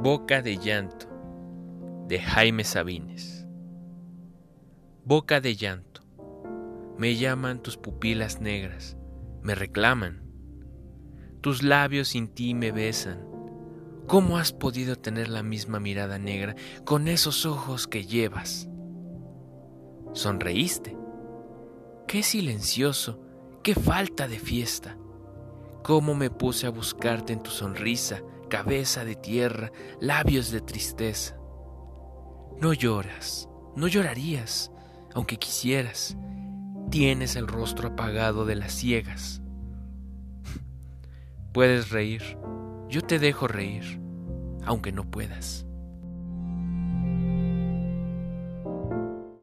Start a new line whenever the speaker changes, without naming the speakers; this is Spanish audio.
Boca de llanto de Jaime Sabines. Boca de llanto. Me llaman tus pupilas negras, me reclaman. Tus labios sin ti me besan. ¿Cómo has podido tener la misma mirada negra con esos ojos que llevas? Sonreíste. Qué silencioso, qué falta de fiesta. Cómo me puse a buscarte en tu sonrisa, cabeza de tierra, labios de tristeza. No lloras, no llorarías, aunque quisieras. Tienes el rostro apagado de las ciegas. Puedes reír, yo te dejo reír, aunque no puedas.